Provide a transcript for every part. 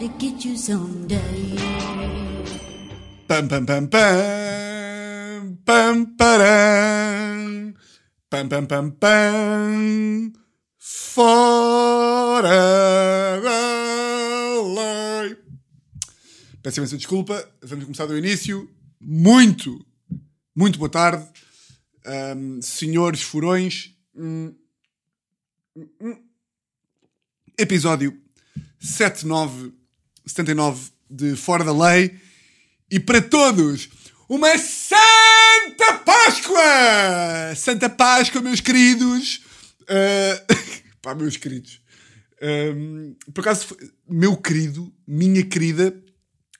to get you someday. Pam pam pam pam pam param pam pam pam pam fora da lei. Peço imensa desculpa, vamos começar do início. Muito, muito boa tarde, Ahm, senhores furões. Hum, hum, hum. Episódio 7979 de Fora da Lei e para todos uma Santa Páscoa! Santa Páscoa, meus queridos! Uh, pá, meus queridos. Um, por acaso, meu querido, minha querida,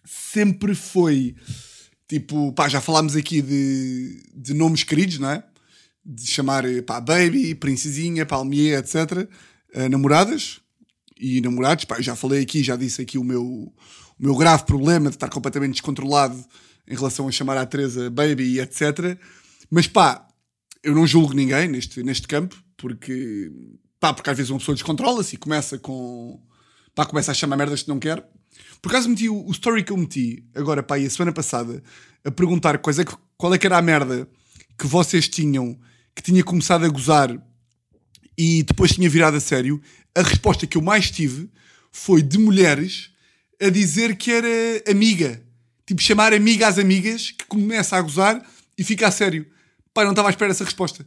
sempre foi tipo, pá, já falámos aqui de, de nomes queridos, não é? De chamar, pá, baby, princesinha, palmier, etc. Uh, namoradas e namorados, pá, eu já falei aqui, já disse aqui o meu, o meu grave problema de estar completamente descontrolado em relação a chamar a Teresa baby e etc. Mas pá, eu não julgo ninguém neste, neste campo, porque, pá, porque às vezes uma pessoa descontrola-se e começa com, pá, começa a chamar merdas que não quer. Por acaso meti o, o story que eu meti, agora, pá, e a semana passada, a perguntar quais é que, qual é que era a merda que vocês tinham, que tinha começado a gozar e depois tinha virado a sério, a resposta que eu mais tive foi de mulheres a dizer que era amiga. Tipo, chamar amiga às amigas que começa a gozar e fica a sério. Pá, não estava à espera dessa resposta.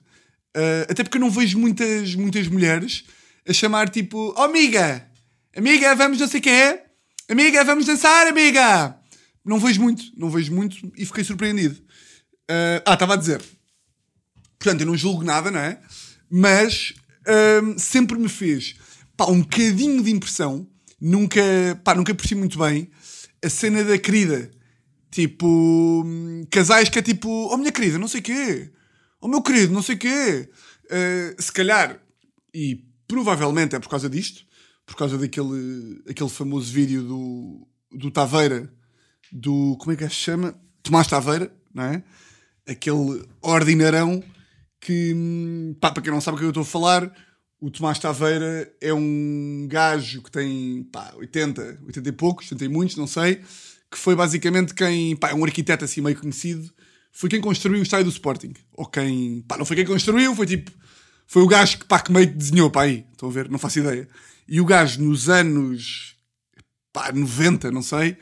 Ah, até porque eu não vejo muitas, muitas mulheres a chamar tipo, oh amiga, amiga, vamos não sei o que é, amiga, vamos dançar, amiga. Não vejo muito, não vejo muito e fiquei surpreendido. Ah, ah, estava a dizer, Portanto, eu não julgo nada, não é? Mas hum, sempre me fez pá, um bocadinho de impressão. Nunca, pá, nunca percebi muito bem a cena da querida. Tipo, hum, casais que é tipo, oh minha querida, não sei quê. Oh meu querido, não sei quê. Uh, se calhar, e provavelmente é por causa disto, por causa daquele aquele famoso vídeo do, do Taveira, do, como é que é que se chama? Tomás Taveira, não é? Aquele ordinarão que, hum, pá, para quem não sabe o que eu estou a falar, o Tomás Taveira é um gajo que tem, pá, 80, 80 e poucos, 80 e muitos, não sei, que foi basicamente quem, pá, é um arquiteto assim meio conhecido, foi quem construiu o estádio do Sporting. Ou quem, pá, não foi quem construiu, foi tipo, foi o gajo que, pá, que meio que desenhou, pá, aí, estão a ver, não faço ideia. E o gajo nos anos, pá, 90, não sei,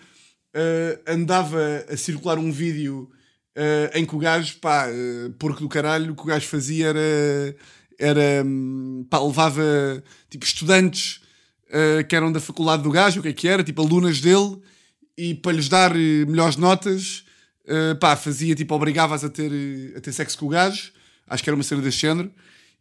eh, andava a circular um vídeo eh, em que o gajo, pá, eh, porco do caralho, o que o gajo fazia era, era hum, pá, levava tipo estudantes eh, que eram da faculdade do gajo, o que é que era, tipo alunas dele, e para lhes dar eh, melhores notas, eh, pá, fazia tipo, obrigava-as a ter, a ter sexo com o gajo, acho que era uma cena desse género.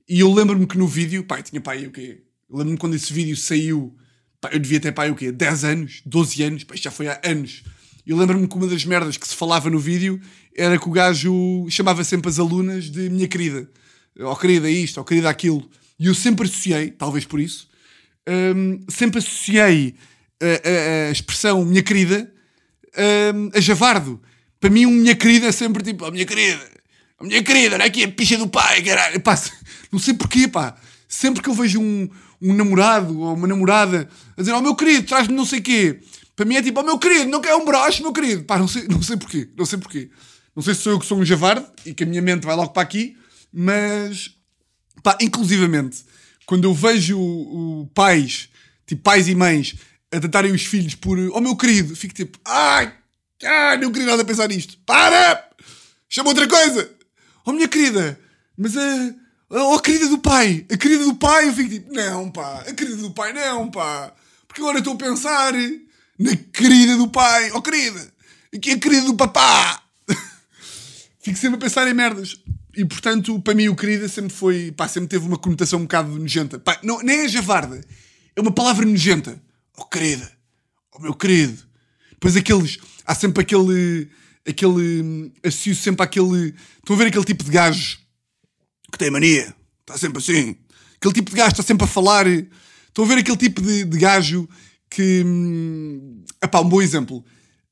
E eu lembro-me que no vídeo, pá, tinha pá, o quê? Lembro-me quando esse vídeo saiu, pá, eu devia ter pá, o quê? 10 anos, 12 anos, pá, isto já foi há anos. E eu lembro-me que uma das merdas que se falava no vídeo era que o gajo chamava sempre as alunas de minha querida. Ó querida isto, ó querida aquilo. E eu sempre associei, talvez por isso, hum, sempre associei a, a- a expressão minha querida hum, a javardo. Para mim, um minha querida é sempre tipo, a minha querida, a minha querida, é aqui a picha do pai, caralho. Pá, não sei porquê, pá. Sempre que eu vejo um, um namorado ou uma namorada a dizer, ó meu querido, traz-me não sei quê. Para mim é tipo, ó meu querido, não quer um broche, meu querido. Pá, não sei, não sei porquê, não sei porquê. Não sei se sou eu que sou um javarde e que a minha mente vai logo para aqui, mas Pá, inclusivamente, quando eu vejo o, o pais, tipo pais e mães, a tratarem os filhos por oh meu querido, fico tipo, ai, ai, não queria nada pensar nisto. Para! Chama outra coisa! Oh minha querida, mas a. Oh, a querida do pai, a querida do pai, eu fico tipo, não pá, a querida do pai não pá, porque agora estou a pensar na querida do pai, oh querida, aqui a querida do papá. fico sempre a pensar em merdas. E portanto, para mim, o querida sempre foi, pá, sempre teve uma conotação um bocado nojenta. Pá, não, nem é javarda, é uma palavra nojenta. Oh querida, oh meu querido. Depois aqueles, há sempre aquele, aquele, hum, associo sempre àquele, estão a ver aquele tipo de gajo que tem mania, está sempre assim. Aquele tipo de gajo está sempre a falar. Estão a ver aquele tipo de, de gajo que. Hum, epá, um bom exemplo.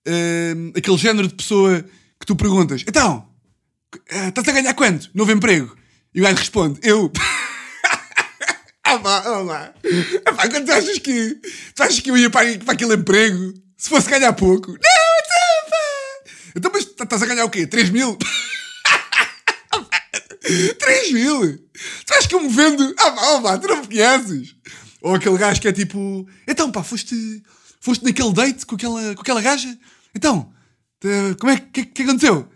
Hum, aquele género de pessoa que tu perguntas: então, eh, estás a ganhar quanto? Novo emprego? E o gajo responde: eu. Ah, pá, ah, pá. Ah, pá, quando tu achas que. Tu achas que eu ia para, para aquele emprego se fosse ganhar pouco? Não, então, pá. Então, mas estás a ganhar o quê? 3 mil? 3 mil? Tu achas que eu me vendo? Ah, pá, ah, tu não me conheces. Ou aquele gajo que é tipo. Então, pá, foste. Foste naquele date com aquela, com aquela gaja? Então, te- como é que, que aconteceu?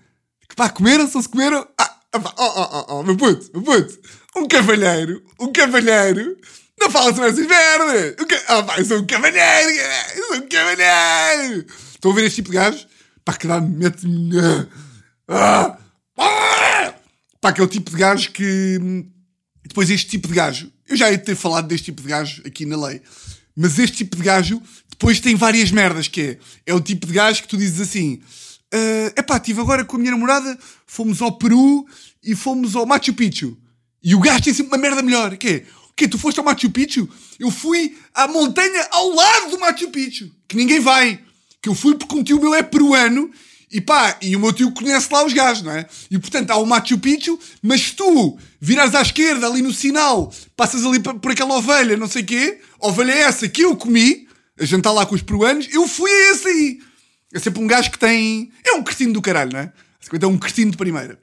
Pá, comeram-se ou se comeram? Ah, ah, oh, oh, oh, oh, meu puto, meu puto. Um cavalheiro, um cavalheiro, não fala sobre essas merdas. Um ca... Ah, pá, eu sou um cavalheiro, eu sou um cavalheiro. Estão a ver este tipo de gajo? Pá, que dá-me, mete-me. Ah, ah, pá, aquele tipo de gajo que. Depois este tipo de gajo, eu já ia ter falado deste tipo de gajo aqui na lei, mas este tipo de gajo depois tem várias merdas, que é, é o tipo de gajo que tu dizes assim, é epá, estive agora com a minha namorada, fomos ao Peru e fomos ao Machu Picchu. E o gajo tem sempre uma merda melhor, que é, o quê, tu foste ao Machu Picchu? Eu fui à montanha ao lado do Machu Picchu, que ninguém vai. Que eu fui porque um tio meu é peruano e pá, e o meu tio conhece lá os gajos, não é? E portanto há o Machu Picchu, mas se tu virares à esquerda ali no sinal, passas ali por, aquela ovelha, não sei quê, ovelha é essa que eu comi, a jantar lá com os peruanos, eu fui a esse aí. É sempre um gajo que tem. É um cretino do caralho, não é? É um cretino de primeira.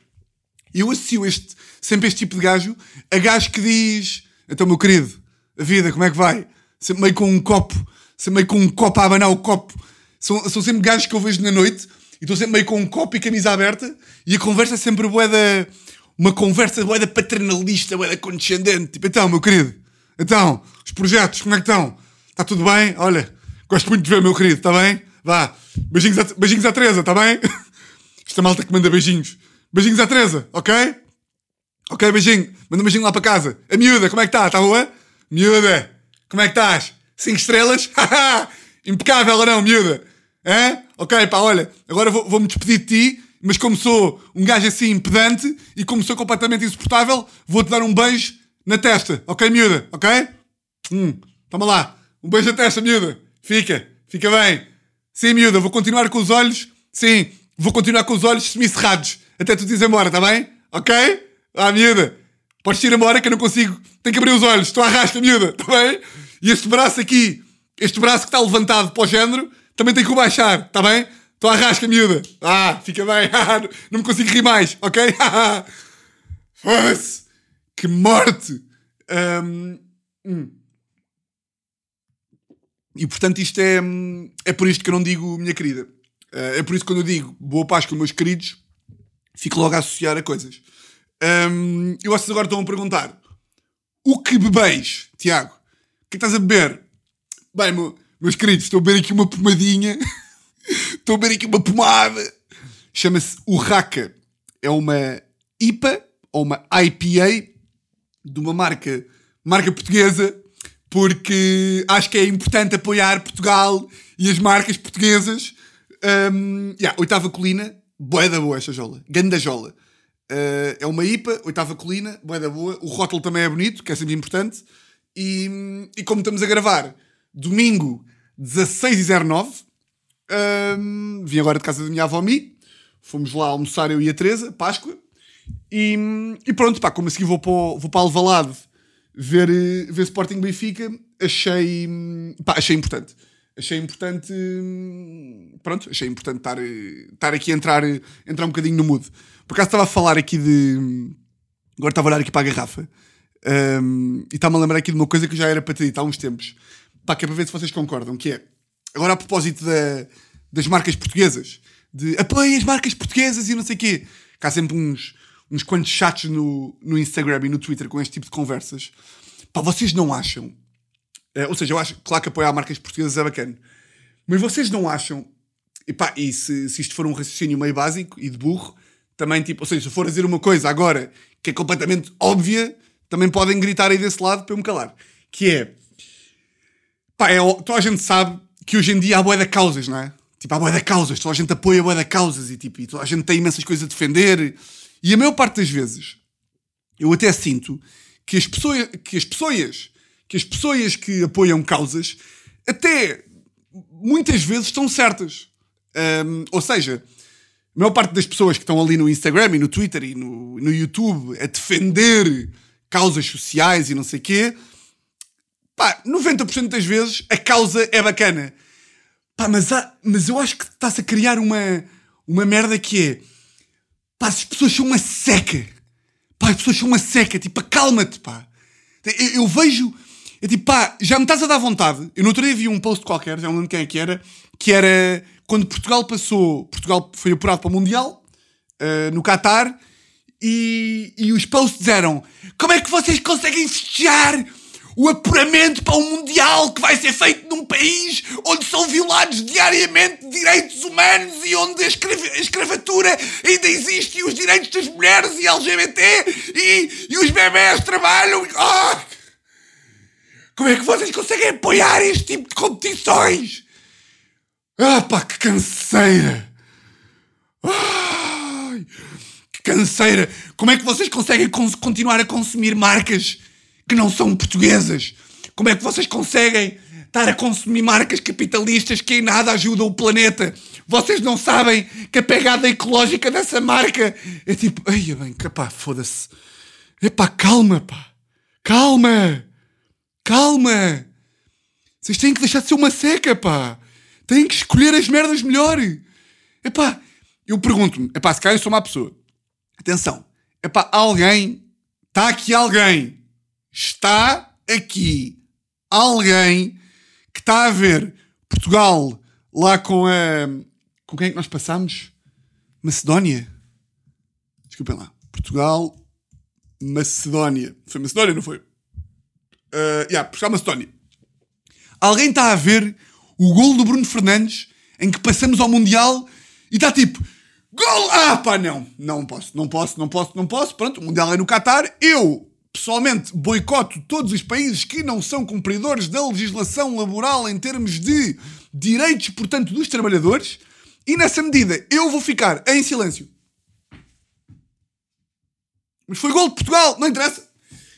E eu associo este, sempre este tipo de gajo a gajo que diz: Então, meu querido, a vida, como é que vai? Sempre meio com um copo, sempre meio com um copo a abanar o copo. São, são sempre gajos que eu vejo na noite e estou sempre meio com um copo e camisa aberta e a conversa é sempre boeda. Uma conversa boeda paternalista, boeda condescendente. Tipo, então, meu querido, então, os projetos, como é que estão? Está tudo bem? Olha, gosto muito de ver, meu querido, está bem? Vá, beijinhos à, beijinhos à Teresa, está bem? Esta malta que manda beijinhos. Beijinhos à Teresa, ok? Ok, beijinho. Manda um beijinho lá para casa. A miúda, como é que está? Está boa? Miúda, como é que estás? Cinco estrelas? Impecável ou não, miúda? Hã? Ok, pá, olha, agora vou- vou-me despedir de ti, mas como sou um gajo assim pedante e como sou completamente insuportável, vou-te dar um beijo na testa, ok, miúda? Ok? Hum, toma lá. Um beijo na testa, miúda. Fica, fica bem. Sim, miúda, vou continuar com os olhos. Sim, vou continuar com os olhos semicerrados. Até tu dizes embora, tá bem? Ok? Ah, miúda. Podes ir embora que eu não consigo. Tenho que abrir os olhos. Estou à rasca, miúda. Tá bem? E este braço aqui, este braço que está levantado para o género, também tem que o baixar. Tá bem? Estou à rasca, miúda. Ah, fica bem. não me consigo rir mais. Ok? Foda-se. Que morte. Ahm, hum. E portanto isto é, é por isto que eu não digo minha querida. Eh, É por isso que quando eu digo boa Páscoa, meus queridos, fico logo a associar a coisas. Hum, e vocês agora estão a perguntar: o que bebeis, Tiago? O que estás a beber? Bem, meu- meus queridos, estou a beber aqui uma pomadinha. estou a beber aqui uma pomada. Chama-se Urraca. É uma IPA ou uma IPA de uma marca, marca portuguesa, porque acho que é importante apoiar Portugal e as marcas portuguesas. Um, yeah, oitava colina, boa da boa esta jola, ganda jola. Uh, é uma IPA, oitava colina, boa da boa. O rótulo também é bonito, que é sempre importante. E, e como estamos a gravar, domingo 16h09, um, vim agora de casa da minha avó Mi, fomos lá almoçar eu e a Teresa, Páscoa. E, e pronto, pá, como a seguir vou para, vou para Alvalade ver, eh, ver Sporting Benfica, achei, hum, pá, achei importante. Achei importante, hum, pronto, achei importante estar, eh, estar aqui a entrar, eh, entrar um bocadinho no mood. Por acaso estava a falar aqui de. hum, Agora estava a olhar aqui para a garrafa hum, e está-me a lembrar aqui de uma coisa que já era para ter dito há uns tempos. Pá, que é para ver se vocês concordam, que é, agora a propósito da- das marcas portuguesas, de apoiem as marcas portuguesas e não sei o quê, que há sempre uns, uns quantos chats no, no Instagram e no Twitter com este tipo de conversas. Pá, vocês não acham? eh, ou seja, eu acho, claro que apoiar marcas portuguesas é bacana, mas vocês não acham? E pá, e se, se isto for um raciocínio meio básico e de burro, também tipo, ou seja, se for a dizer uma coisa agora que é completamente óbvia, também podem gritar aí desse lado para eu me calar. Que é, pá, é, toda a gente sabe que hoje em dia há boia de causas, não é? Tipo, há boia de causas, toda a gente apoia boia de causas e, tipo, e toda a gente tem imensas coisas a defender. E a maior parte das vezes, eu até sinto que as pessoas que as pessoas que as pessoas que apoiam causas até muitas vezes estão certas. Hum, ou seja, a maior parte das pessoas que estão ali no Instagram e no Twitter e no, no YouTube a defender causas sociais e não sei quê, pá, 90% das vezes a causa é bacana. Pá, mas, há, mas eu acho que está-se a criar uma, uma merda que é, pá, as pessoas são uma seca. Pá, as pessoas são uma seca. Tipo, acalma-te, pá. Eu, eu vejo, é tipo, pá, já me estás a dar vontade. Eu no outro dia vi um post qualquer, já não lembro quem é que era, que era quando Portugal passou, Portugal foi apurado para o Mundial, uh, no Qatar, e, e os posts eram como é que vocês conseguem festejar o apuramento para um Mundial que vai ser feito num país onde são violados diariamente direitos humanos e onde a, a escravatura ainda existe e os direitos das mulheres e LGBT e, e os bebés trabalham. Oh! Como é que vocês conseguem apoiar este tipo de competições? Ah pá, que canseira! Ai, que canseira! Como é que vocês conseguem continuar a consumir marcas que não são portuguesas? Como é que vocês conseguem estar a consumir marcas capitalistas que em nada ajudam o planeta? Vocês não sabem que a pegada ecológica dessa marca é tipo, ai bem, pá, foda-se. Epá, calma, pá. Calma. Calma. Vocês têm que deixar de ser uma seca, pá. Têm que escolher as merdas melhor. Epá, eu pergunto-me, epá, se calhar eu sou uma pessoa. Atenção, epá, alguém, está aqui alguém, está aqui alguém que está a ver Portugal lá com a. Com quem é que nós passamos? Macedónia? Desculpem lá. Portugal, Macedónia. Foi Macedónia, não foi? Uh, yeah, Portugal, Macedónia. Alguém está a ver o gol do Bruno Fernandes, em que passamos ao Mundial e está tipo, gol! Ah, pá, não, não posso, não posso, não posso, não posso. Pronto, o Mundial é no Qatar. Eu, pessoalmente, boicoto todos os países que não são cumpridores da legislação laboral em termos de direitos, portanto, dos trabalhadores. E nessa medida, eu vou ficar em silêncio. Mas foi gol de Portugal, não interessa.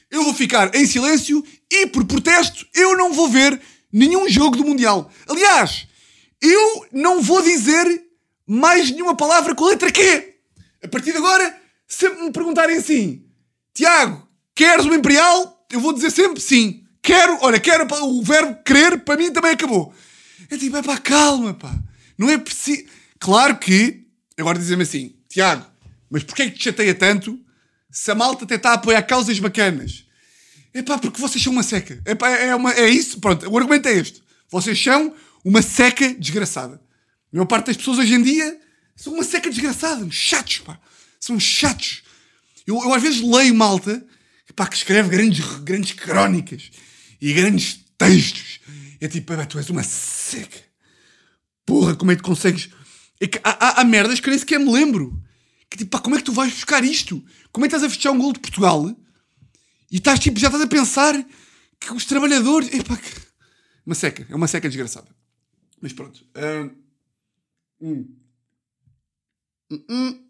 Eu vou ficar em silêncio e, por protesto, eu não vou ver nenhum jogo do Mundial. Aliás, eu não vou dizer mais nenhuma palavra com a letra Q. A partir de agora, sempre me perguntarem assim: Tiago, queres uma Imperial? Eu vou dizer sempre sim. Quero, olha, quero o verbo querer, para mim também acabou. É tipo, é pá, calma, pá. Não é preciso. Claro que, agora dizem-me assim, Tiago, mas porquê é que te chateia tanto se a malta até está a apoiar causas bacanas? É pá, porque vocês são uma seca. É pá, é, uma, é isso, pronto. O argumento é este. Vocês são uma seca desgraçada. A maior parte das pessoas hoje em dia são uma seca desgraçada. Chatos, pá. São chatos. Eu, eu às vezes leio malta pá, que escreve grandes, grandes crónicas e grandes textos. É tipo, tu és uma seca. Porra, como é que consegues. É que há, há, há merdas que nem sequer me lembro. Que tipo, pá, como é que tu vais buscar isto? Como é que estás a fechar um gol de Portugal? E estás tipo, já estás a pensar que os trabalhadores. Epá, que... Uma seca, é uma seca desgraçada. Mas pronto. Uh... Hum. Hum, hum.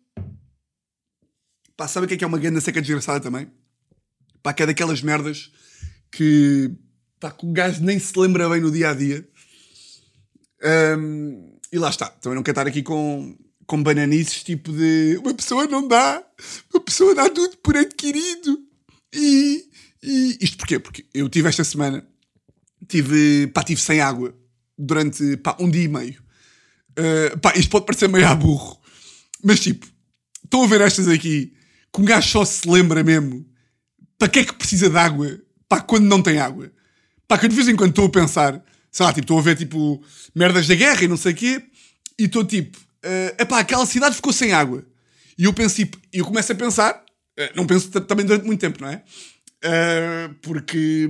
Pá, sabe o que é que é uma grande seca desgraçada também? Pá, que é daquelas merdas que, pá, que o gajo nem se lembra bem no dia a dia. Um, e lá está. Também não quero estar aqui com, com bananices tipo de uma pessoa não dá, uma pessoa dá tudo por adquirido. E, e isto porquê? Porque eu tive esta semana, tive, pá, tive sem água durante pá, um dia e meio. Uh, pá, isto pode parecer meio a burro, mas tipo, estão a ver estas aqui, que um gajo só se lembra mesmo para que é que precisa de água pá, quando não tem água. Pá, que de vez em quando estou a pensar, sei lá, tipo, estou a ver tipo merdas da guerra e não sei o quê, e estou tipo, uh, epá, aquela cidade ficou sem água. E eu penso, tipo, eu começo a pensar, uh, não penso também durante muito tempo, não é? Uh, porque,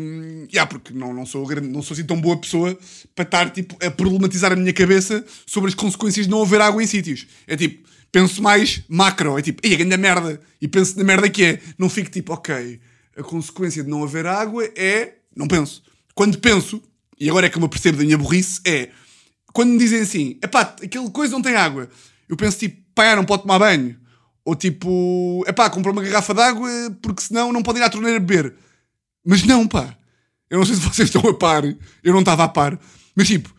yeah, porque não, não, sou, não sou assim tão boa pessoa para estar tipo, a problematizar a minha cabeça sobre as consequências de não haver água em sítios. É tipo, penso mais macro, é tipo, e a grande merda. E penso na merda que é. Não fico tipo, ok, a consequência de não haver água é. Não penso. Quando penso, e agora é que eu me percebo da minha burrice, é quando me dizem assim, epá, aquele coisa não tem água. Eu penso tipo, pá, não pode tomar banho. Ou tipo, é pá, comprar uma garrafa de água porque senão não pode ir à torneira beber. Mas não, pá. Eu não sei se vocês estão a par. Eu não estava a par. Mas tipo,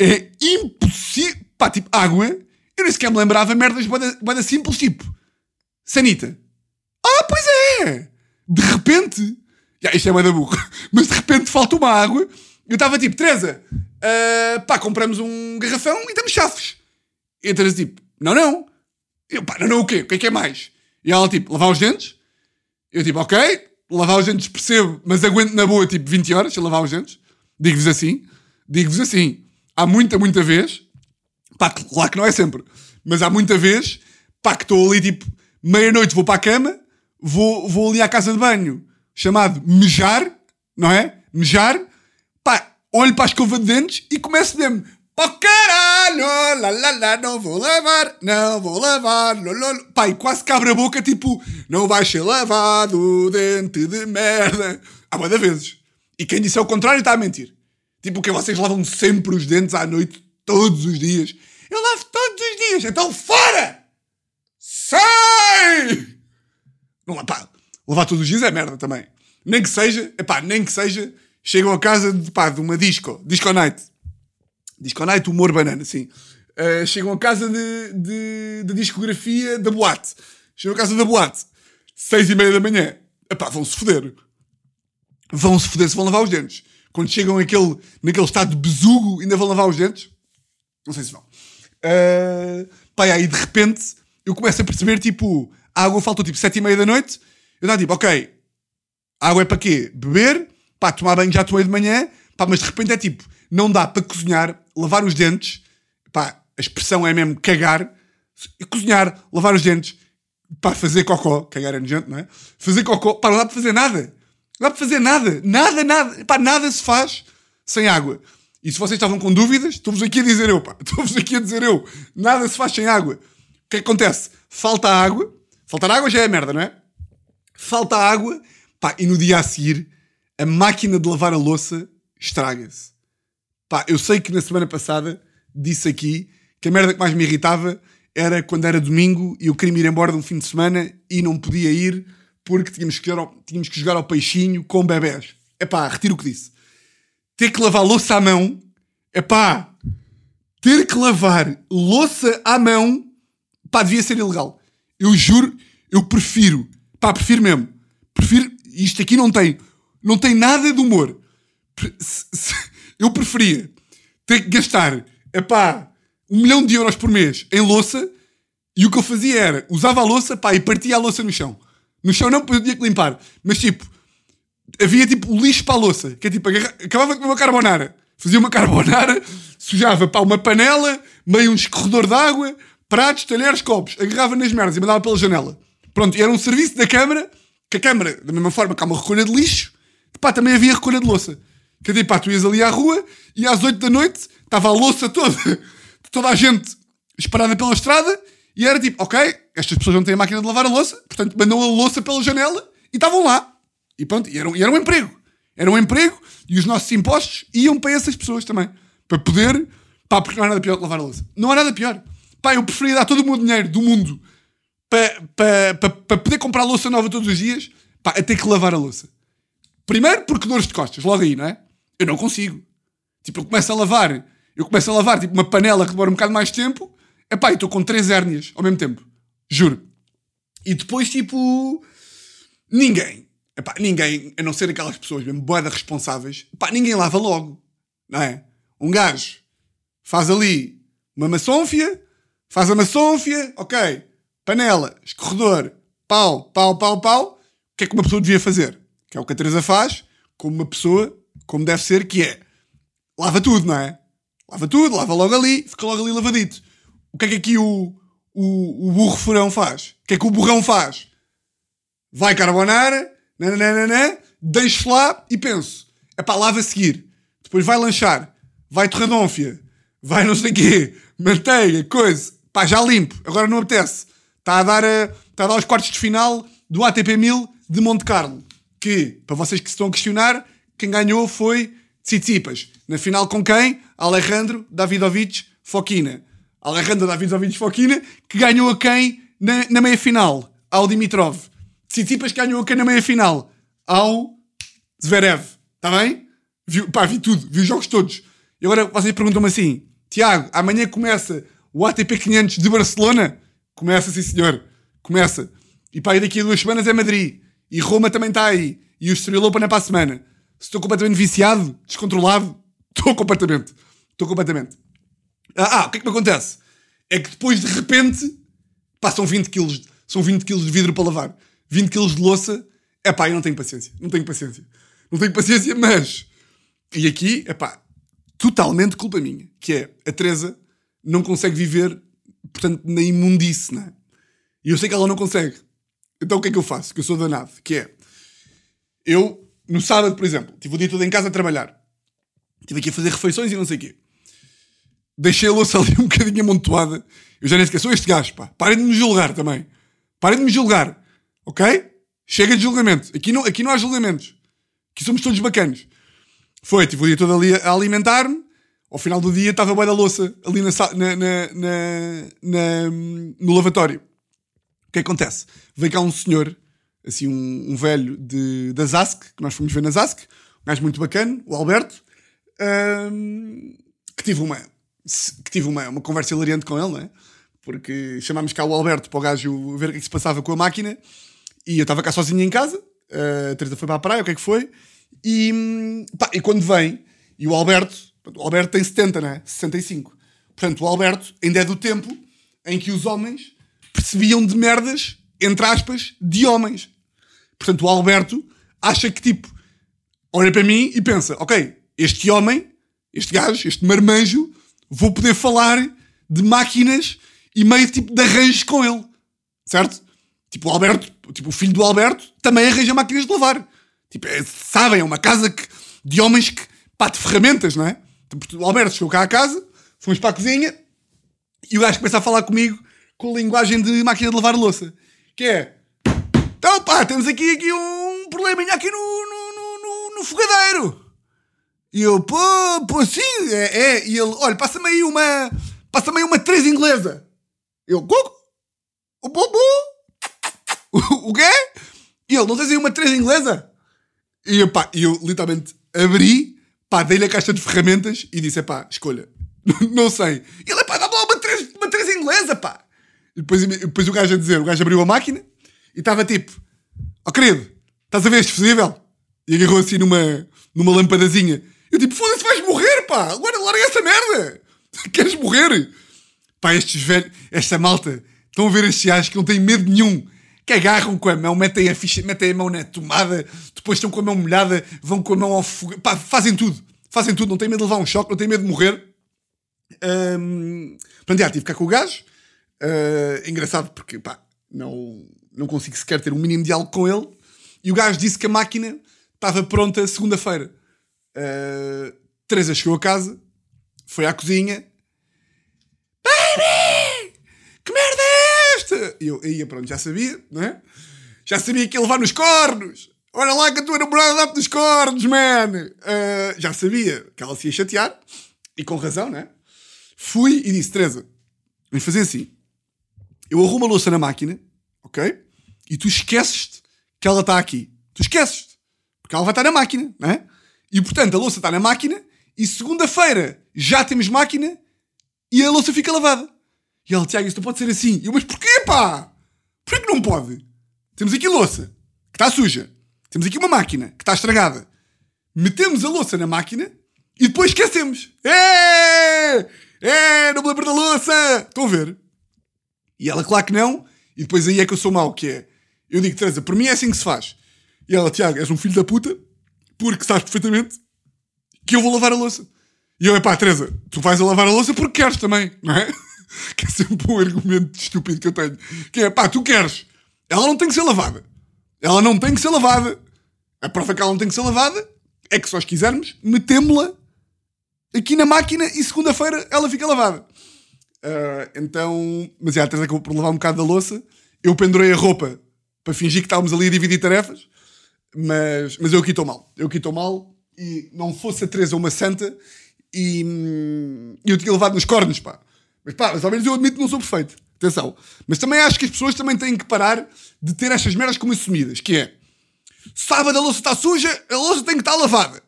é impossível. Pá, tipo, água. Eu nem sequer me lembrava merdas bada simples, tipo, sanita. Ah, pois é! De repente. Já, isto é da burro. mas de repente falta uma água. Eu estava tipo, Teresa, ah, pá, compramos um garrafão e damos chafes. E a Teresa tipo, não, não. Eu, pá, não, não, o quê? O que é que é mais? E ela tipo, lavar os dentes. Eu tipo, ok, lavar os dentes percebo, mas aguento na boa tipo 20 horas a lavar os dentes. Digo-vos assim, digo-vos assim, há muita, muita vez, pá, claro que não é sempre, mas há muita vez, pá, que estou ali tipo, meia-noite vou para a cama, vou, vou ali à casa de banho, chamado mejar, não é? Mejar, pá, olho para a escova de dentes e começo mesmo, oh caralho, lá, lá, lá, não vou lavar, não vou lavar, lololo. Pá, e quase que abre a boca, tipo, não vai ser lavado, dente de merda. Há muitas vezes. E quem disse ao contrário está a mentir. Tipo, que vocês lavam sempre os dentes à noite, todos os dias. Eu lavo todos os dias, então fora! Sai! Não, pá, lavar todos os dias é merda também. Nem que seja, epá, nem que seja, chegam a casa de, pá, de uma disco, disco night. Disco night, humor banana, sim. Uh, chegam a casa de, de, de, discografia da boate. Chegam a casa da boate, seis e meia da manhã. Epá, vão-se foder. Vão-se foder se vão lavar os dentes. Quando chegam aquele, naquele estado de besugo, ainda vão lavar os dentes? Não sei se vão. Uh, pá, aí de repente eu começo a perceber, tipo, a água faltou tipo sete e meia da noite. Eu estava tipo, ok, a água é para quê? Beber, pá, tomar banho já tomei de manhã, pá, mas de repente é tipo, não dá para cozinhar, lavar os dentes, pá, a expressão é mesmo cagar, cozinhar, lavar os dentes, pá, fazer cocó, cagar é nojento, não é? Fazer cocó, pá, não dá para fazer nada. Não dá para fazer nada. Nada, nada. Pá, nada se faz sem água. E se vocês estavam com dúvidas, estou-vos aqui a dizer eu, pá. Estou-vos aqui a dizer eu. Nada se faz sem água. O que é que acontece? Falta água. Faltar água já é merda, não é? Falta água. Pá, e no dia a seguir, a máquina de lavar a louça estraga-se. Pá, eu sei que na semana passada disse aqui que a merda que mais me irritava era quando era domingo e eu queria ir embora de um fim de semana e não podia ir porque tínhamos que, ao, tínhamos que jogar ao peixinho com bebés. É pá, retiro o que disse. Ter que lavar louça à mão, é pá, ter que lavar louça à mão, pá, devia ser ilegal. Eu juro, eu prefiro, pá, prefiro mesmo. Prefiro, isto aqui não tem, não tem nada de humor. Eu preferia ter que gastar, é pá, um milhão de euros por mês em louça e o que eu fazia era, usava a louça, pá, e partia a louça no chão. No chão não, porque eu tinha que limpar. Mas tipo, havia tipo lixo para a louça. Que é tipo, acabava de comer uma carbonara. Fazia uma carbonara, sujava para uma panela, meio um escorredor de água, pratos, talheres, copos. Agarrava nas merdas e mandava pela janela. Pronto, era um serviço da Câmara, que a Câmara, da mesma forma que há uma recolha de lixo, pá, também havia recolha de louça. Que tipo, pá, tu ias ali à rua e às 8 da noite estava a louça toda, toda a gente esperada pela estrada e era tipo, ok, estas pessoas não têm a máquina de lavar a louça, portanto mandam a louça pela janela e estavam lá. E pronto, e era, e era um emprego. Era um emprego e os nossos impostos iam para essas pessoas também. Para poder, pá, porque não há nada pior que lavar a louça. Não há nada pior. Pá, eu preferia dar todo o meu dinheiro do mundo para, para, para, poder comprar louça nova todos os dias, pá, a ter que lavar a louça. Primeiro porque dores de costas, logo aí, não é? Eu não consigo. Tipo, eu começo a lavar, eu começo a lavar tipo uma panela que demora um bocado mais tempo Epá, e estou com três hérnias ao mesmo tempo. Juro. E depois, tipo. Ninguém. Epá, ninguém, a não ser aquelas pessoas mesmo boedas responsáveis, epá, ninguém lava logo. Não é? Um gajo faz ali uma maçônfia, faz a maçônfia, ok. Panela, escorredor, pau, pau, pau, pau. O que é que uma pessoa devia fazer? Que é o que a Teresa faz, como uma pessoa, como deve ser, que é lava tudo, não é? Lava tudo, lava logo ali, fica logo ali lavadito. O que é que aqui o, o, o burro furão faz? O que é que o burrão faz? Vai carbonara, nananana, deixo lá e penso. É para lá a seguir. Depois vai lanchar, vai torradónfia, vai não sei o quê, manteiga, coisa. Pá, já limpo, agora não apetece. Está a dar, a, está a dar os quartos de final do ATP 1000 de Monte Carlo. Que, para vocês que se estão a questionar, quem ganhou foi Tsitsipas. Na final com quem? Alejandro Davidovich Fokina. Alejandro Davidovich Fokina, que ganhou a quem na, na meia-final? Ao Dimitrov. Tsitsipas ganhou a quem na meia-final? Ao Zverev. Está bem? Pá, vi tudo. Vi os jogos todos. E agora vocês perguntam-me assim, Tiago, amanhã começa o ATP 500 de Barcelona? Começa, sim senhor. Começa. E pá, e daqui a duas semanas é Madrid. E Roma também está aí. E o Estrela Open é para a semana. Se estou completamente viciado, descontrolado, estou completamente. Estou completamente. Ah, ah, o que é que me acontece? É que depois, de repente, passam 20 quilos, são 20 quilos de vidro para lavar. 20 quilos de louça. É pá, eu não tenho paciência. Não tenho paciência. Não tenho paciência, mas. E aqui, é pá, totalmente culpa minha. Que é, a Teresa não consegue viver, portanto, na imundice, não é? E eu sei que ela não consegue. Então o que é que eu faço? Que eu sou danado. Que é, eu, no sábado, por exemplo, tive o dia todo em casa a trabalhar. Estive aqui a fazer refeições e não sei o quê. Deixei a louça ali um bocadinho amontoada. Eu já nem sou este gajo, pá. Parem de me julgar também. Parem de me julgar. Ok? Chega de julgamento. Aqui não, aqui não há julgamentos. Aqui somos todos bacanos. Foi, tive o dia todo ali a alimentar-me. Ao final do dia estava bem da louça ali na, na, na, na, no lavatório. O que acontece? Veio cá um senhor, assim, um, um velho de, da Zask, que nós fomos ver na Zask, um gajo muito bacana, o Alberto, um, que tive uma, que tive uma, uma conversa hilariante com ele, não é? Porque chamámos cá o Alberto para o gajo ver o que, é que se passava com a máquina e eu estava cá sozinho em casa. A Teresa foi para a praia, o que é que foi? E, pá, e quando vem, e o Alberto, o Alberto tem 70, não é? 65. Portanto, o Alberto ainda é do tempo em que os homens percebiam de merdas, entre aspas, de homens. Portanto, o Alberto acha que, tipo, olha para mim e pensa: ok, este homem, este gajo, este marmanjo, vou poder falar de máquinas e meio tipo de arranjos com ele. Certo? Tipo, o Alberto, tipo, o filho do Alberto também arranja máquinas de lavar. Tipo, é, sabem, é uma casa que, de homens que, pá, de ferramentas, não é? O Alberto chegou cá à casa, fomos para a cozinha e o gajo começa a falar comigo com a linguagem de máquina de lavar louça. Que é, então pá, temos aqui, aqui um probleminha aqui no, no, no, no, fogadeiro. E eu, pô, pô, sim, é, é. E ele, olha, passa-me aí uma, passa-me aí uma três inglesa. Eu, Google, o bobo, o, o quê? E ele, não tens aí uma três inglesa? E eu, pá, eu literalmente abri, pá, dei-lhe a caixa de ferramentas e disse, pá, escolha. não sei. Ele, pá, dá-me lá uma três, uma três inglesa, pá. E depois, depois o gajo a dizer, o gajo abriu a máquina e estava tipo, ó oh, querido, estás a ver este fusível? E agarrou assim numa, numa lampadazinha. Eu tipo, foda-se, vais morrer, pá! Agora larga essa merda! Queres morrer? Pá, estes velhos, esta malta, estão a ver estes gajos que não têm medo nenhum que agarram com a mão, metem a ficha, metem a mão na tomada, depois estão com a mão molhada, vão com a mão ao fogo, pá, fazem tudo, fazem tudo, não têm medo de levar um choque, não têm medo de morrer. Um, pronto, já tive cá com o gajo, uh, engraçado porque, pá, não, não consigo sequer ter um mínimo diálogo com ele, e o gajo disse que a máquina estava pronta segunda-feira. Uh, Teresa chegou a casa, foi à cozinha, Baby! Que merda é esta? E eu, aí, pronto, já sabia, não é? Já sabia que ia levar nos cornos. Olha lá que a tua namorada dá-te nos cornos, man. Uh, já sabia que ela se ia chatear. E com razão, né? Fui e disse, Teresa, vamos fazer assim. Eu arrumo a louça na máquina, ok? E tu esqueces que ela está aqui. Tu esqueces Porque ela vai estar na máquina, não é? E portanto, a louça está na máquina e segunda-feira já temos máquina e a louça fica lavada. E ele, Tiago, isto não pode ser assim. E eu, mas porquê, pá? Porquê que não pode? Temos aqui louça, que está suja. Temos aqui uma máquina, que está estragada. Metemos a louça na máquina e depois esquecemos. É! É! Não me lembro da louça! Estão a ver? E ela, claro que não. E depois aí é que eu sou mau, que é... Eu digo, Teresa, por mim é assim que se faz. E ela, Tiago, és um filho da puta, porque sabes perfeitamente que eu vou lavar a louça. E eu, é pá, Teresa, tu vais a lavar a louça porque queres também, não é? que é sempre um argumento estúpido que eu tenho. Que é, pá, tu queres. Ela não tem que ser lavada. Ela não tem que ser lavada. A prova que ela não tem que ser lavada é que, se nós quisermos, metemos-la aqui na máquina e segunda-feira ela fica lavada. Uh, então, mas já, até acabou por lavar um bocado da louça. Eu pendurei a roupa para fingir que estávamos ali a dividir tarefas. Mas, mas eu aqui estou mal. Eu aqui estou mal. E não fosse a Teresa uma santa e hum, eu tinha levado nos cornos, pá. Mas pá, mas ao menos eu admito que não sou perfeito. Atenção. Mas também acho que as pessoas também têm que parar de ter estas merdas como assumidas, que é sábado a louça está suja, a louça tem que estar lavada.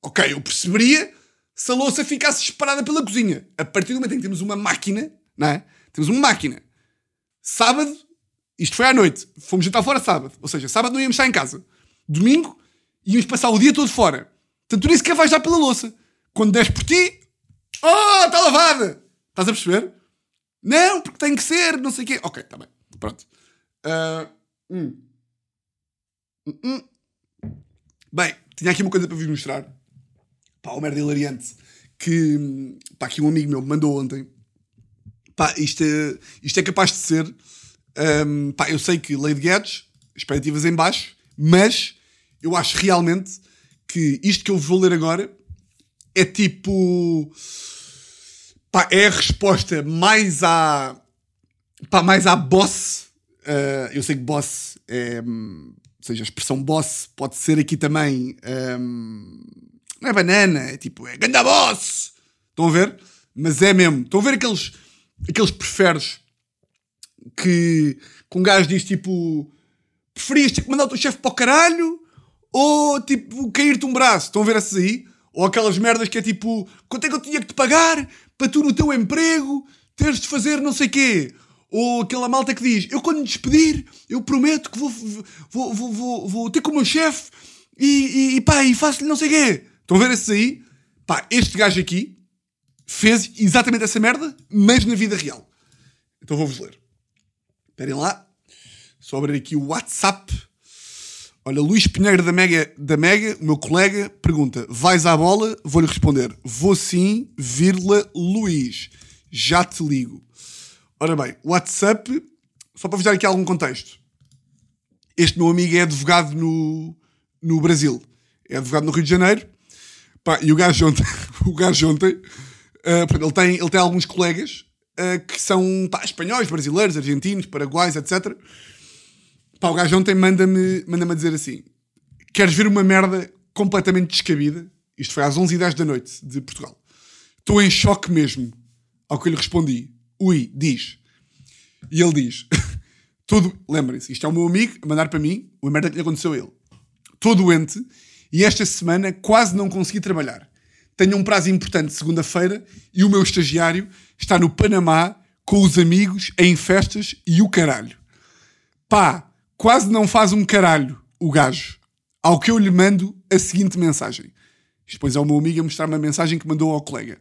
Ok, eu perceberia se a louça ficasse disparada pela cozinha. A partir do momento em que temos uma máquina, não é? Temos uma máquina. Sábado, isto foi à noite, fomos jantar fora sábado. Ou seja, sábado não íamos estar em casa. Domingo, íamos passar o dia todo fora. Portanto, tu nem sequer vais dar pela louça. Quando des por ti, oh, está lavada! Estás a perceber? Não, porque tem que ser, não sei o quê. Ok, está bem. Pronto. Uh, hum. Hum. Bem, tinha aqui uma coisa para vos mostrar. Pá, o merda hilariante. Que, pá, que um amigo meu me mandou ontem. Pá, isto é, isto é capaz de ser. Um, pá, eu sei que de Guedes, expectativas em baixo, mas eu acho realmente que isto que eu vou ler agora é tipo. Pá, é a resposta mais à. Pá, mais à boss. Uh, eu sei que boss é. Ou seja, a expressão boss pode ser aqui também. Um, não é banana, é tipo, é ganda boss! Estão a ver? Mas é mesmo. Estão a ver aqueles, aqueles preferes que, que um gajo diz tipo: preferias que mandar o teu chefe para o caralho ou tipo cair-te um braço? Estão a ver essas aí? Ou aquelas merdas que é tipo: quanto é que eu tinha que te pagar para tu no teu emprego teres de fazer não sei quê? Ou aquela malta que diz: Eu quando me despedir, eu prometo que vou, vou, vou, vou, vou ter com o meu chefe e, e, e pá, e faço-lhe não sei quê. Estão a ver esses aí? Pá, este gajo aqui fez exatamente essa merda, mas na vida real. Então vou-vos ler. Esperem lá. Só abrir aqui o WhatsApp. Olha, Luís Pinheiro da Mega, da Mega, meu colega, pergunta: Vais à bola? Vou-lhe responder: Vou sim, vírgula, Luís. Já te ligo. Ora bem, WhatsApp, só para vos dar aqui algum contexto. Este meu amigo é advogado no, no Brasil. É advogado no Rio de Janeiro. Pá, e o gajo ontem, o gajo ontem uh, ele, tem, ele tem alguns colegas uh, que são pá, espanhóis, brasileiros, argentinos, paraguaios, etc. Pá, o gajo ontem manda-me manda dizer assim: Queres ver uma merda completamente descabida? Isto foi às 11h10 da noite de Portugal. Estou em choque mesmo. Ao que eu lhe respondi: Ui, diz. E ele diz: todo, lembrem-se, isto é o meu amigo a mandar para mim, o merda que lhe aconteceu a ele. Estou doente e esta semana quase não consegui trabalhar. Tenho um prazo importante segunda-feira e o meu estagiário está no Panamá com os amigos em festas e o caralho. Pá, quase não faz um caralho o gajo. Ao que eu lhe mando a seguinte mensagem. Isto depois é o meu amigo a mostrar-me a mensagem que mandou ao colega.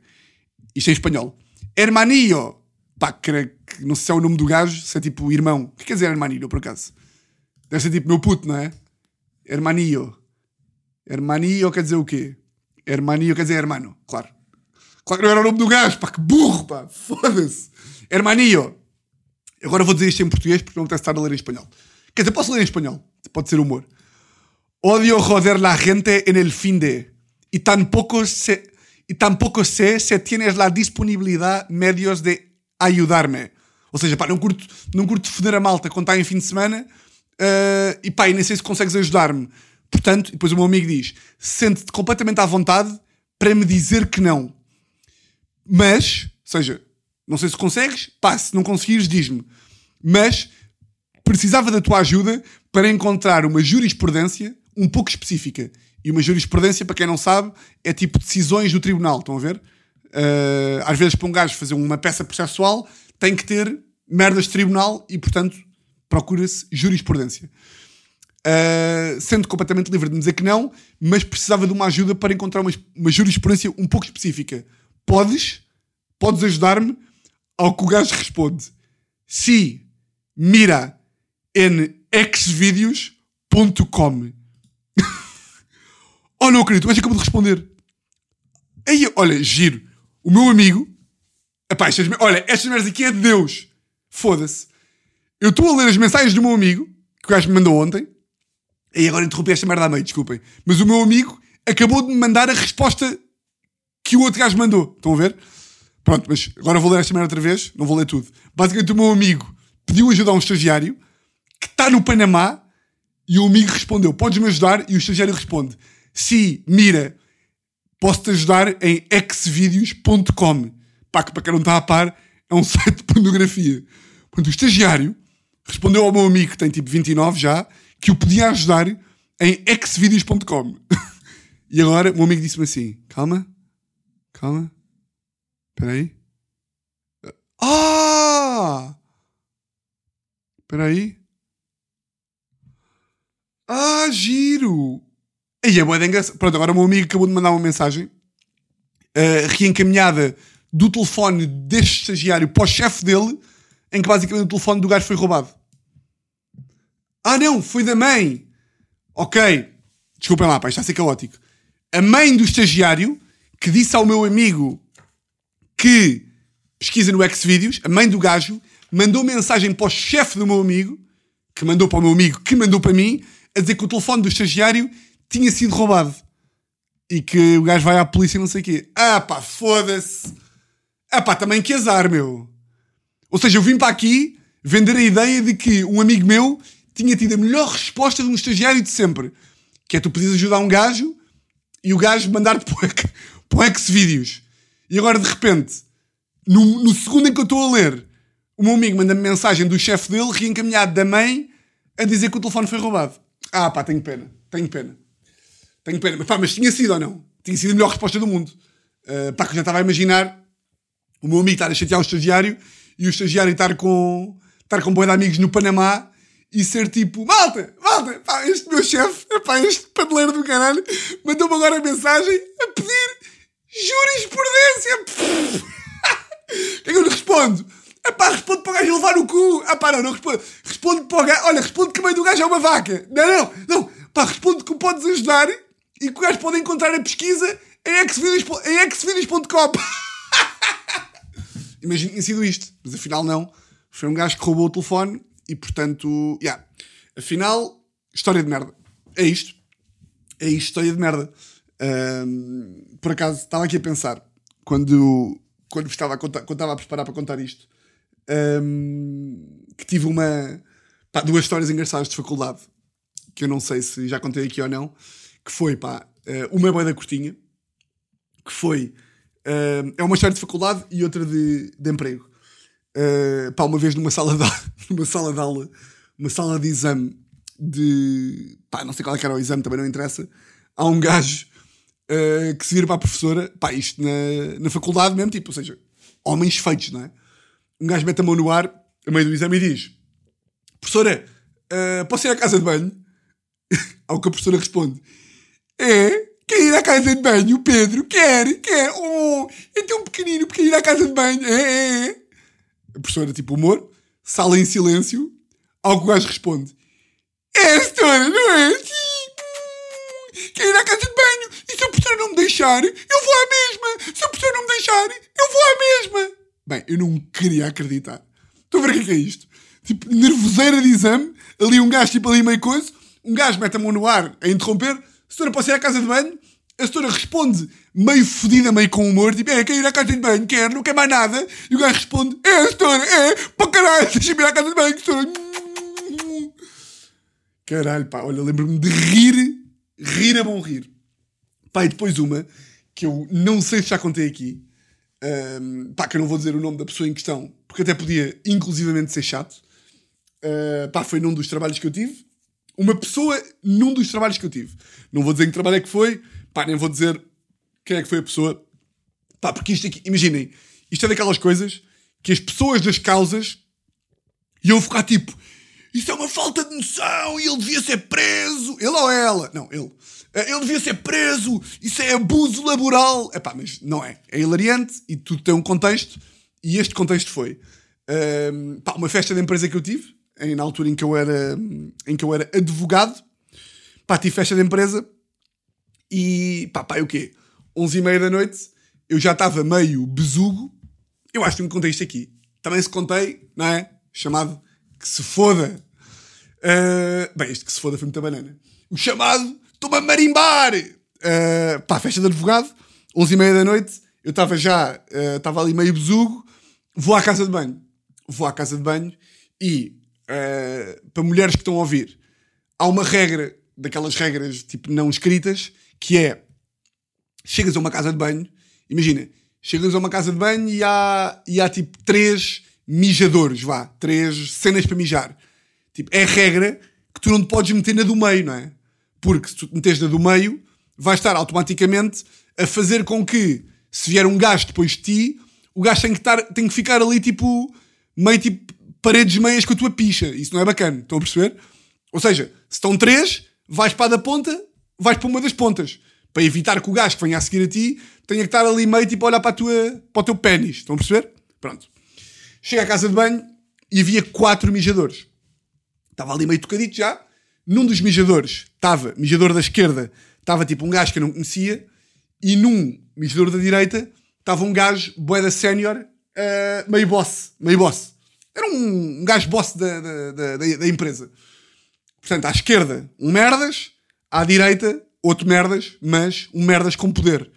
Isto é em espanhol. Hermanillo, Pá, que, que não sei se é o nome do gajo, se é tipo irmão. O que quer dizer hermanillo, por acaso? Deve ser tipo meu puto, não é? Hermanillo. Hermanillo quer dizer o quê? Hermanillo quer dizer hermano, claro. Claro que não era o nome do gajo, pá, que burro, pá, foda-se. Hermanillo. Agora vou dizer isto em português porque não me estar a ler em espanhol. Quer dizer, posso ler em espanhol, pode ser humor. Odio joder la gente en el fin de. Y tampoco sé, y tampoco si tienes la disponibilidad medios de ajudar-me. Ou seja, pá, não curto, não curto foder a malta quando está em fim de semana uh, e pá, e nem sei se consegues ajudar-me. Portanto, depois o meu amigo diz: sente-te completamente à vontade para me dizer que não. Mas, ou seja, não sei se consegues, pá, se não conseguires, diz-me. Mas precisava da tua ajuda para encontrar uma jurisprudência um pouco específica. E uma jurisprudência, para quem não sabe, é tipo decisões do tribunal, estão a ver? Uh, às vezes, para um gajo fazer uma peça processual, tem que ter merdas de tribunal e, portanto, procura-se jurisprudência. Uh, sendo completamente livre de me dizer que não, mas precisava de uma ajuda para encontrar uma, uma jurisprudência um pouco específica. Podes? Podes ajudar-me? Ao que o gajo responde: Si, mira en xvideos.com. oh, não acredito, mas acabou de responder. Aí, olha, giro. O meu amigo. Epá, estas, olha, estas merdas aqui é de Deus. Foda-se. Eu estou a ler as mensagens do meu amigo, que o gajo me mandou ontem. E agora interrompi esta merda à meio, desculpem. Mas o meu amigo acabou de me mandar a resposta que o outro gajo mandou. Estão a ver? Pronto, mas agora vou ler esta merda outra vez. Não vou ler tudo. Basicamente, o meu amigo pediu ajuda a um estagiário está no Panamá e o amigo respondeu: Podes-me ajudar? E o estagiário responde: Sim, mira, posso-te ajudar em xvideos.com. Pá, que para quem não está a par, é um site de pornografia. Portanto, o estagiário respondeu ao meu amigo, que tem tipo 29 já, que o podia ajudar em xvideos.com. e agora o meu amigo disse-me assim: calma, calma, espera aí. Ah! Espera aí. Ah, giro! Aí é boa engraçado. Pronto, agora o meu amigo acabou de mandar uma mensagem uh, reencaminhada do telefone deste estagiário para o chefe dele, em que basicamente o telefone do gajo foi roubado. Ah não, foi da mãe. Ok, desculpem lá, pá, está a ser caótico. A mãe do estagiário que disse ao meu amigo que pesquisa no Xvideos, a mãe do gajo, mandou mensagem para o chefe do meu amigo, que mandou para o meu amigo, que mandou para mim, a dizer que o telefone do estagiário tinha sido roubado. E que o gajo vai à polícia e não sei o quê. Ah pá, foda-se. Ah pá, também que azar, meu. Ou seja, eu vim para aqui vender a ideia de que um amigo meu tinha tido a melhor resposta de um estagiário de sempre. Que é tu pedires ajudar um gajo e o gajo mandar-te para o Xvideos. E agora, de repente, no, no segundo em que eu estou a ler, o meu amigo manda-me mensagem do chefe dele, reencaminhado da mãe, a dizer que o telefone foi roubado. Ah, pá, tenho pena. Tenho pena. Tenho pena. Mas, pá, mas tinha sido ou não? Tinha sido a melhor resposta do mundo. Uh, pá, que eu já estava a imaginar o meu amigo estar a chatear o estagiário e o estagiário estar com, estar com boi de amigos no Panamá e ser tipo, malta, malta, pá, este meu chefe, pá, este padeleiro do caralho, mandou-me agora a mensagem a pedir jurisprudência. O que é que eu lhe respondo? Epá, responde para o gajo levar o cu. Ah pá, não, não responde. Responde para o gajo. Olha, responde que a mãe do gajo é uma vaca. Não, não, não. Pá, responde que o podes ajudar e que o gajo pode encontrar a pesquisa em xvideos.com. Imagina que tinha sido isto. Mas afinal não. Foi um gajo que roubou o telefone e portanto, yeah. Afinal, história de merda. É isto. É isto, história de merda. Um, por acaso, estava aqui a pensar, quando, quando estava a, contar, quando estava a preparar para contar isto, um, que tive uma. Pá, duas histórias engraçadas de faculdade, que eu não sei se já contei aqui ou não, que foi, pá, eh, uma boia da curtinha, que foi. É uma história de faculdade e outra de, de emprego. Uh, pá, uma vez numa sala de, numa sala de aula, uma sala de exame de. pá, não sei qual é era o exame, também não interessa. Há um gajo uh, que se vira para a professora, pá, isto na, na faculdade mesmo, tipo, ou seja, homens feitos, não é? Um gajo mete a mão no ar, a meio do exame, e diz: Professora, uh, posso ir à casa de banho? Ao que a professora responde: É? Quer ir à casa de banho, Pedro? Quer? Quer? Oh, é tão pequenino, quer ir à casa de banho? É, é, é. A professora, tipo, humor, sala em silêncio, ao que o gajo responde: É, senhora, não é? Sim. Quer ir à casa de banho? E se a professora não me deixar, eu vou à mesma. Se a professora não me deixar, eu vou à mesma. Bem, eu não queria acreditar. Estou a ver o que é, que é isto? Tipo, nervoseira de exame, ali um gajo, tipo, ali meio coisa, um gajo mete a mão no ar a interromper, a senhora ir à casa de banho, a senhora responde meio fodida, meio com humor, tipo, é, quer ir à casa de banho, quer, não quer mais nada, e o gajo responde, é, senhora, é, para caralho, deixa-me ir à casa de banho, senhora. Caralho, pá, olha, lembro-me de rir, rir é bom rir. Pá, e depois uma, que eu não sei se já contei aqui, um, pá, que eu não vou dizer o nome da pessoa em questão, porque até podia inclusivamente ser chato. Uh, pá, foi num dos trabalhos que eu tive. Uma pessoa num dos trabalhos que eu tive. Não vou dizer que trabalho é que foi, pá, nem vou dizer quem é que foi a pessoa. Pá, porque isto aqui, imaginem, isto é daquelas coisas que as pessoas das causas iam ficar tipo, isso é uma falta de noção e ele devia ser preso. Ele ou ela? Não, ele. Eh, ele devia ser preso, isso é abuso laboral. Epá, mas não é. É hilariante e tudo tem um contexto. E este contexto foi um, ehm, pá, uma festa de empresa que eu tive, em, na altura em que eu era, em que eu era advogado. Pá, tive festa de empresa e pá, pá, é o quê? 11 e meia da noite, eu já estava meio besugo. Eu acho que me contei isto aqui. Também se contei, não é? Chamado que se foda. Uh, bem, este que se foda foi muita banana. O chamado estou-me a marimbar. Uh, pá, festa de advogado, 11 e meia da noite, eu estava já, estava uh, ali meio besugo, vou à casa de banho. Vou à casa de banho e, uh, para mulheres que estão a ouvir, há uma regra, daquelas regras tipo não escritas, que é, chegas a uma casa de banho, imagina, chegas a uma casa de banho e há, e há tipo três mijadores, vá, três cenas para mijar. Tipo, é regra que tu não te podes meter na do meio, não é? Porque se tu te meteres na do meio, vai estar automaticamente a fazer com que, se vier um gajo depois de ti, o gajo tem que, estar, tem que ficar ali tipo, meio tipo paredes meias com a tua picha. Isso não é bacana, estão a perceber? Ou seja, se estão três, vais para a da ponta vais para uma das pontas. Para evitar que o gajo que venha a seguir a ti tenha que estar ali meio tipo a olhar para, a tua, para o teu pênis. Estão a perceber? Pronto. Chega à casa de banho e havia quatro mijadores. Estava ali meio tocadito já. Num dos mijadores estava, mijador da esquerda, estava tipo um gajo que eu não conhecia. E num mijador da direita estava um gajo, boeda sénior, uh, meio boss. Meio boss. Era um, um gajo boss da, da, da, da empresa. Portanto, à esquerda, um merdas. À direita, outro merdas, mas um merdas com poder.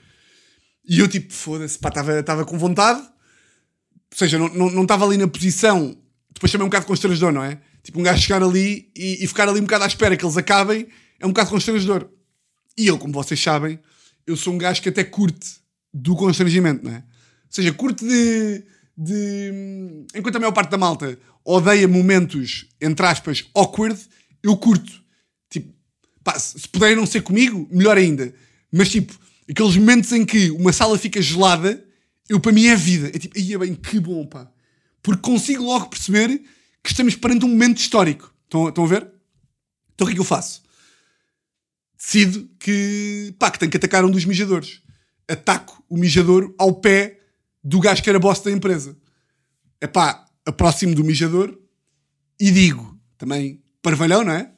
E eu tipo, foda-se, pá, estava com vontade. Ou seja, não estava ali na posição. Depois também um bocado constrangedor, não é? Tipo, um gajo chegar ali e, e, ficar ali um bocado à espera que eles acabem é um bocado constrangedor. E eu, como vocês sabem, eu sou um gajo que até curte do constrangimento, não é? Ou seja, curte de. de enquanto a maior parte da malta odeia momentos, entre aspas, awkward, eu curto. Tipo, pá, se puderem não ser comigo, melhor ainda. Mas tipo, aqueles momentos em que uma sala fica gelada, eu para mim é vida. É tipo, ia bem, que bom, pá. Porque consigo logo perceber que estamos perante um momento histórico. Estão, estão a ver? Então o que é que eu faço? Decido que, pá, que tenho que atacar um dos mijadores. Ataco o mijador ao pé do gajo que era boss da empresa. É pá, aproximo do mijador e digo, também parvalhão, não é?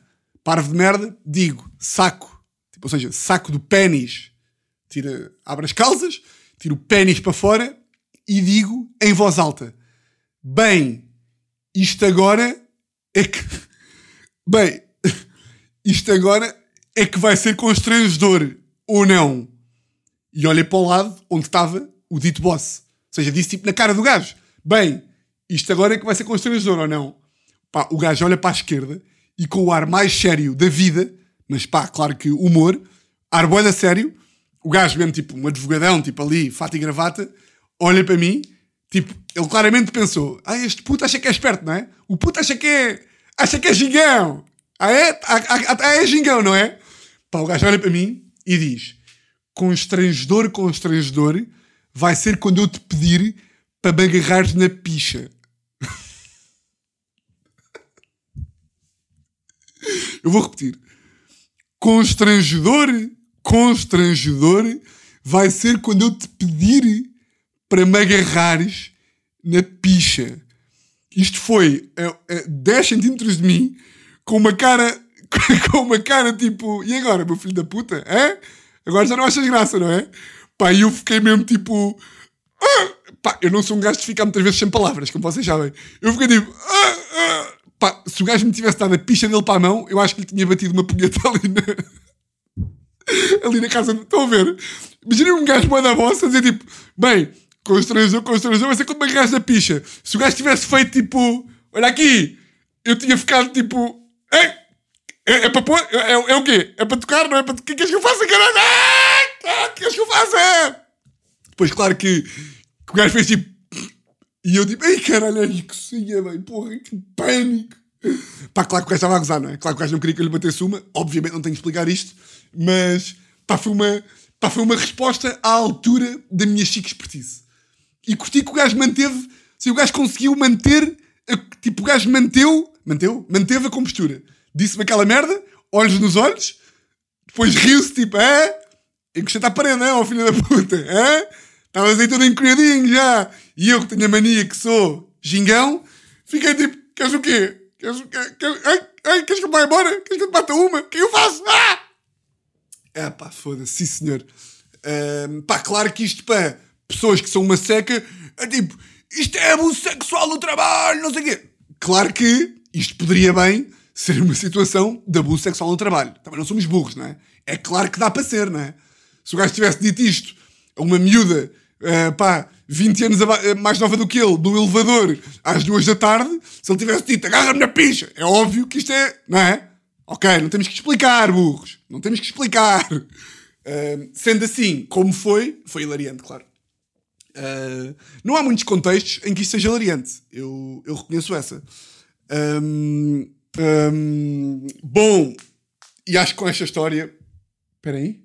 Parvo de merda, digo, saco, tipo, ou seja, saco do pênis, tira, abre as calças, tiro o pênis para fora e digo em voz alta: Bem, isto agora é que. Bem, isto agora é que vai ser constrangedor, ou não? E olhei para o lado onde estava o dito boss. Ou seja, disse tipo na cara do gajo: Bem, isto agora é que vai ser constrangedor, ou não? Pá, o gajo olha para a esquerda e com o ar mais sério da vida, mas pá, claro que humor, ar da sério, o gajo mesmo tipo um advogadão, tipo ali, fato e gravata, olha para mim, tipo, ele claramente pensou, ah, este puto acha que é esperto, não é? O puto acha que é, acha que é gingão. Ah, é? Ah, ah, ah, é gingão, não é? Pá, o gajo olha para mim e diz, constrangedor, constrangedor, vai ser quando eu te pedir para me agarrares na picha. Eu vou repetir. Constrangedor, constrangedor vai ser quando eu te pedir para me agarrares na picha. Isto foi a, a 10 centímetros de mim, com uma cara, com uma cara tipo, e agora, meu filho da puta? É? Agora já não achas graça, não é? Pá, eu fiquei mesmo tipo. Ah! Pá, eu não sou um gajo de ficar muitas vezes sem palavras, como vocês sabem. Eu fiquei tipo. Ah, ah. Pá, se o gajo me tivesse dado a picha dele para a mão, eu acho que lhe tinha batido uma punheta ali na, ali na casa. Estão a ver? Imaginem um gajo boa da vossa a dizer tipo, bem, constrangedor, constrangedor, vai ser quando me agarras na picha. Se o gajo tivesse feito tipo, olha aqui, eu tinha ficado tipo, é, é para pôr, é, é, o quê? É para tocar, não é para. O que queres que eu faça, caralho? Ah, o que queres que eu faça? Depois, claro que, que o gajo fez tipo. E eu tipo, ei caralho, é que sia, bem, porra, que pânico. Pá, claro que o gajo estava a gozar, não é? Claro que o gajo não queria que eu lhe batesse uma, obviamente não tenho que explicar isto, mas pá, foi uma, pá, foi uma resposta à altura da minha chique expertise. E curti que o gajo manteve, se o gajo conseguiu manter, a, tipo, o gajo manteu, manteu, manteve a compostura. Disse-me aquela merda, olhos nos olhos, depois riu-se, tipo, é? Encostei-te à parede, é, ó filho da puta, é? Estavas aí todo encolhadinho já. E eu que tenho a mania que sou gingão, fiquei tipo, queres o quê? Queres, quer, quer, ai, ai, queres que eu vá embora? Queres que eu te bata uma? O que eu faço? Ah! É pá, foda-se, sim senhor. Uh, pá, claro que isto para pessoas que são uma seca é tipo, isto é abuso sexual no trabalho, não sei o quê. Claro que isto poderia bem ser uma situação de abuso sexual no trabalho. Também não somos burros, não é? É claro que dá para ser, não é? Se o gajo tivesse dito isto a uma miúda, uh, pá, 20 anos eh, mais nova do que ele, do elevador, às duas da tarde, se ele tivesse dito agarra-me na picha, é óbvio que isto é, não é? Ok, não temos que explicar, burros. Não temos que explicar. Uh, sendo assim, como foi, foi hilariante, claro. Uh, não há muitos contextos em que isto seja hilariante. Eu, eu reconheço essa. Um, um, bom, e acho que com esta história. Espera aí.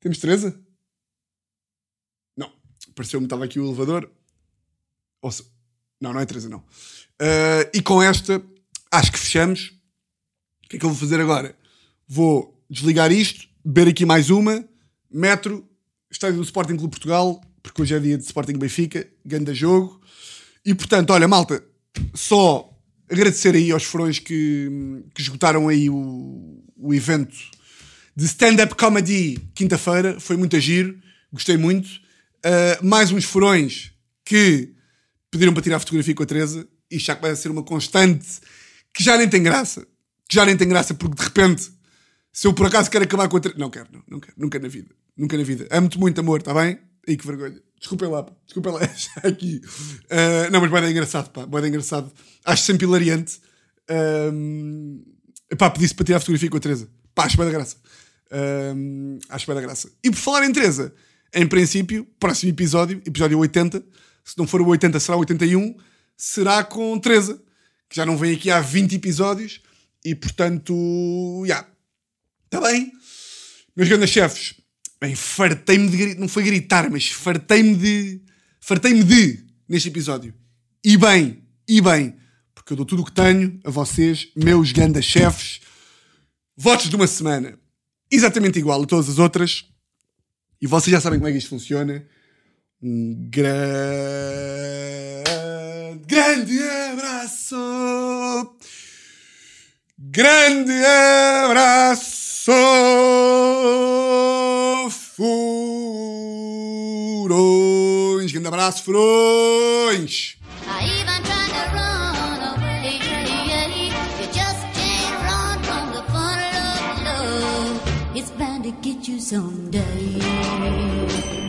Temos Teresa? Pareceu-me estava aqui o elevador. Ouça. Não, não é Teresa, não. Uh, e com esta, acho que fechamos. O que é que eu vou fazer agora? Vou desligar isto, beber aqui mais uma. Metro, estádio do Sporting Clube Portugal, porque hoje é dia de Sporting Benfica, ganda jogo. E portanto, olha, malta, só agradecer aí aos furões que, que esgotaram aí o, o evento de stand-up comedy quinta-feira. Foi muito giro, gostei muito. Uh, mais uns furões que pediram para tirar fotografia com a Teresa. Isto já começa a ser uma constante que já nem tem graça. Que já nem tem graça porque de repente, se eu por acaso quero acabar com a Teresa. Não quero, não, não quero, nunca na vida. Nunca na vida. Amo-te muito, amor, está bem? Ai que vergonha. Desculpem lá, pá. Desculpem lá, já aqui. Uh, não, mas dar engraçado, pá. Dar engraçado. Acho sempre hilariante. Uh, pá, pedi-se para tirar a fotografia com a Teresa. Pá, acho bem da graça. Uh, acho bem da graça. E por falar em Teresa, em princípio, próximo episódio, episódio 80, se não for o 80, será o 81, será com Teresa, que já não vem aqui há 20 episódios. E portanto, já. Yeah. Está bem? Meus grandes chefes, Bem, fartei-me de não foi gritar, mas fartei-me de. Fartei-me de neste episódio. E bem, e bem, porque eu dou tudo o que tenho a vocês, meus grandes chefes. Votos de uma semana. Exatamente igual a todas as outras. E vocês já sabem como é que isto funciona. Um grande, grande abraço. Grande abraço. Furões. Grande abraço, Furões. Get you someday.